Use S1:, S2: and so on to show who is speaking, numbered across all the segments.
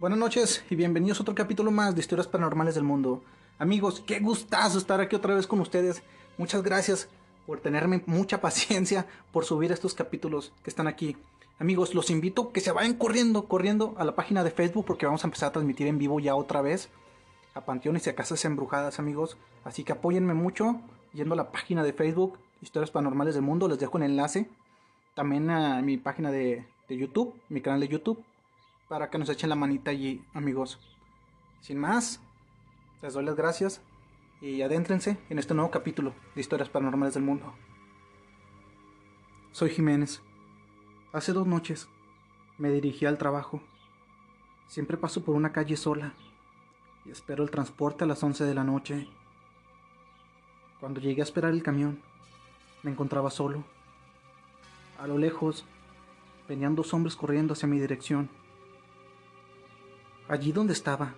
S1: Buenas noches y bienvenidos a otro capítulo más de Historias Paranormales del Mundo. Amigos, qué gustazo estar aquí otra vez con ustedes. Muchas gracias por tenerme mucha paciencia por subir estos capítulos que están aquí. Amigos, los invito a que se vayan corriendo, corriendo a la página de Facebook porque vamos a empezar a transmitir en vivo ya otra vez a Panteones y a Casas Embrujadas, amigos. Así que apóyenme mucho yendo a la página de Facebook Historias Paranormales del Mundo. Les dejo el enlace. También a mi página de, de YouTube, mi canal de YouTube para que nos echen la manita allí, amigos. Sin más, les doy las gracias y adéntrense en este nuevo capítulo de Historias Paranormales del Mundo. Soy Jiménez. Hace dos noches me dirigí al trabajo. Siempre paso por una calle sola y espero el transporte a las 11 de la noche. Cuando llegué a esperar el camión, me encontraba solo. A lo lejos, venían dos hombres corriendo hacia mi dirección. Allí donde estaba,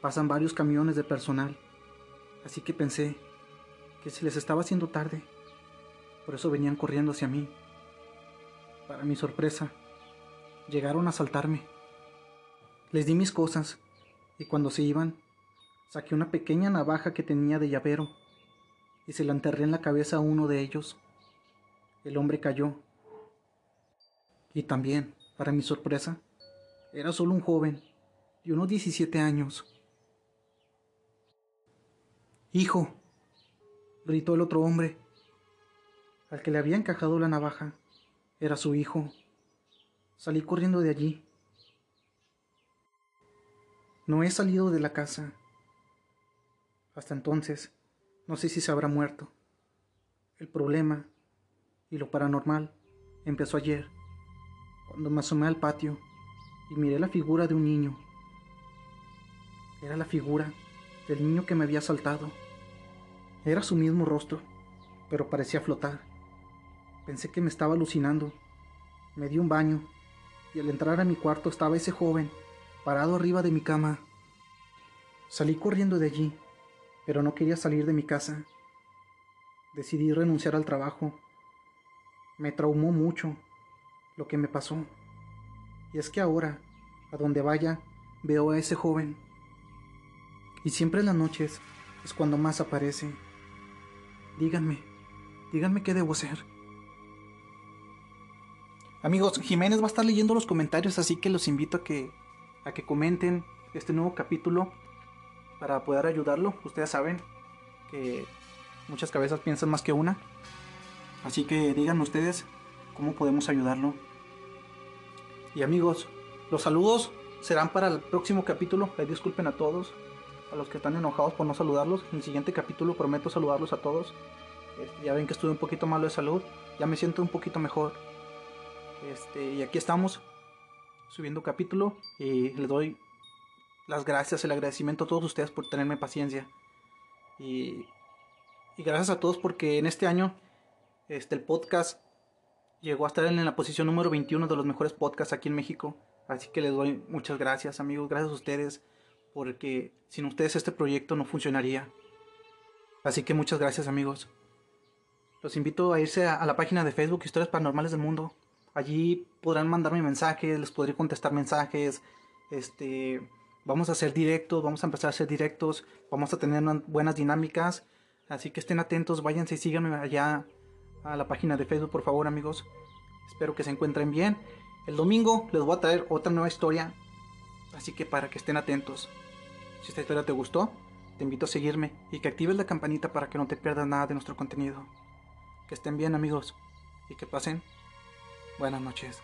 S1: pasan varios camiones de personal, así que pensé que se les estaba haciendo tarde, por eso venían corriendo hacia mí. Para mi sorpresa, llegaron a asaltarme. Les di mis cosas y cuando se iban, saqué una pequeña navaja que tenía de llavero y se la enterré en la cabeza a uno de ellos. El hombre cayó. Y también, para mi sorpresa, era solo un joven y unos 17 años. Hijo, gritó el otro hombre. Al que le había encajado la navaja era su hijo. Salí corriendo de allí. No he salido de la casa. Hasta entonces, no sé si se habrá muerto. El problema y lo paranormal empezó ayer, cuando me asomé al patio y miré la figura de un niño era la figura del niño que me había asaltado. Era su mismo rostro, pero parecía flotar. Pensé que me estaba alucinando. Me di un baño y al entrar a mi cuarto estaba ese joven parado arriba de mi cama. Salí corriendo de allí, pero no quería salir de mi casa. Decidí renunciar al trabajo. Me traumó mucho lo que me pasó. Y es que ahora, a donde vaya, veo a ese joven y siempre en las noches es cuando más aparece. Díganme, díganme qué debo hacer. Amigos, Jiménez va a estar leyendo los comentarios, así que los invito a que, a que comenten este nuevo capítulo para poder ayudarlo. Ustedes saben que muchas cabezas piensan más que una. Así que díganme ustedes cómo podemos ayudarlo. Y amigos, los saludos serán para el próximo capítulo. disculpen a todos a los que están enojados por no saludarlos. En el siguiente capítulo prometo saludarlos a todos. Este, ya ven que estuve un poquito malo de salud. Ya me siento un poquito mejor. Este, y aquí estamos subiendo capítulo. Y les doy las gracias, el agradecimiento a todos ustedes por tenerme paciencia. Y, y gracias a todos porque en este año este, el podcast llegó a estar en la posición número 21 de los mejores podcasts aquí en México. Así que les doy muchas gracias amigos, gracias a ustedes porque sin ustedes este proyecto no funcionaría. Así que muchas gracias amigos. Los invito a irse a, la página de Facebook Historias Paranormales del Mundo. Allí podrán mandarme mensajes, les podré contestar mensajes. Este, vamos a hacer directos, vamos a empezar a hacer directos, vamos a tener buenas dinámicas. Así que estén atentos, váyanse y síganme allá a la página de Facebook, por favor, amigos. Espero que se encuentren bien. El domingo les voy a traer otra nueva historia Así que para que estén atentos. Si esta historia te gustó, te invito a seguirme y que actives la campanita para que no te pierdas nada de nuestro contenido. Que estén bien amigos y que pasen buenas noches.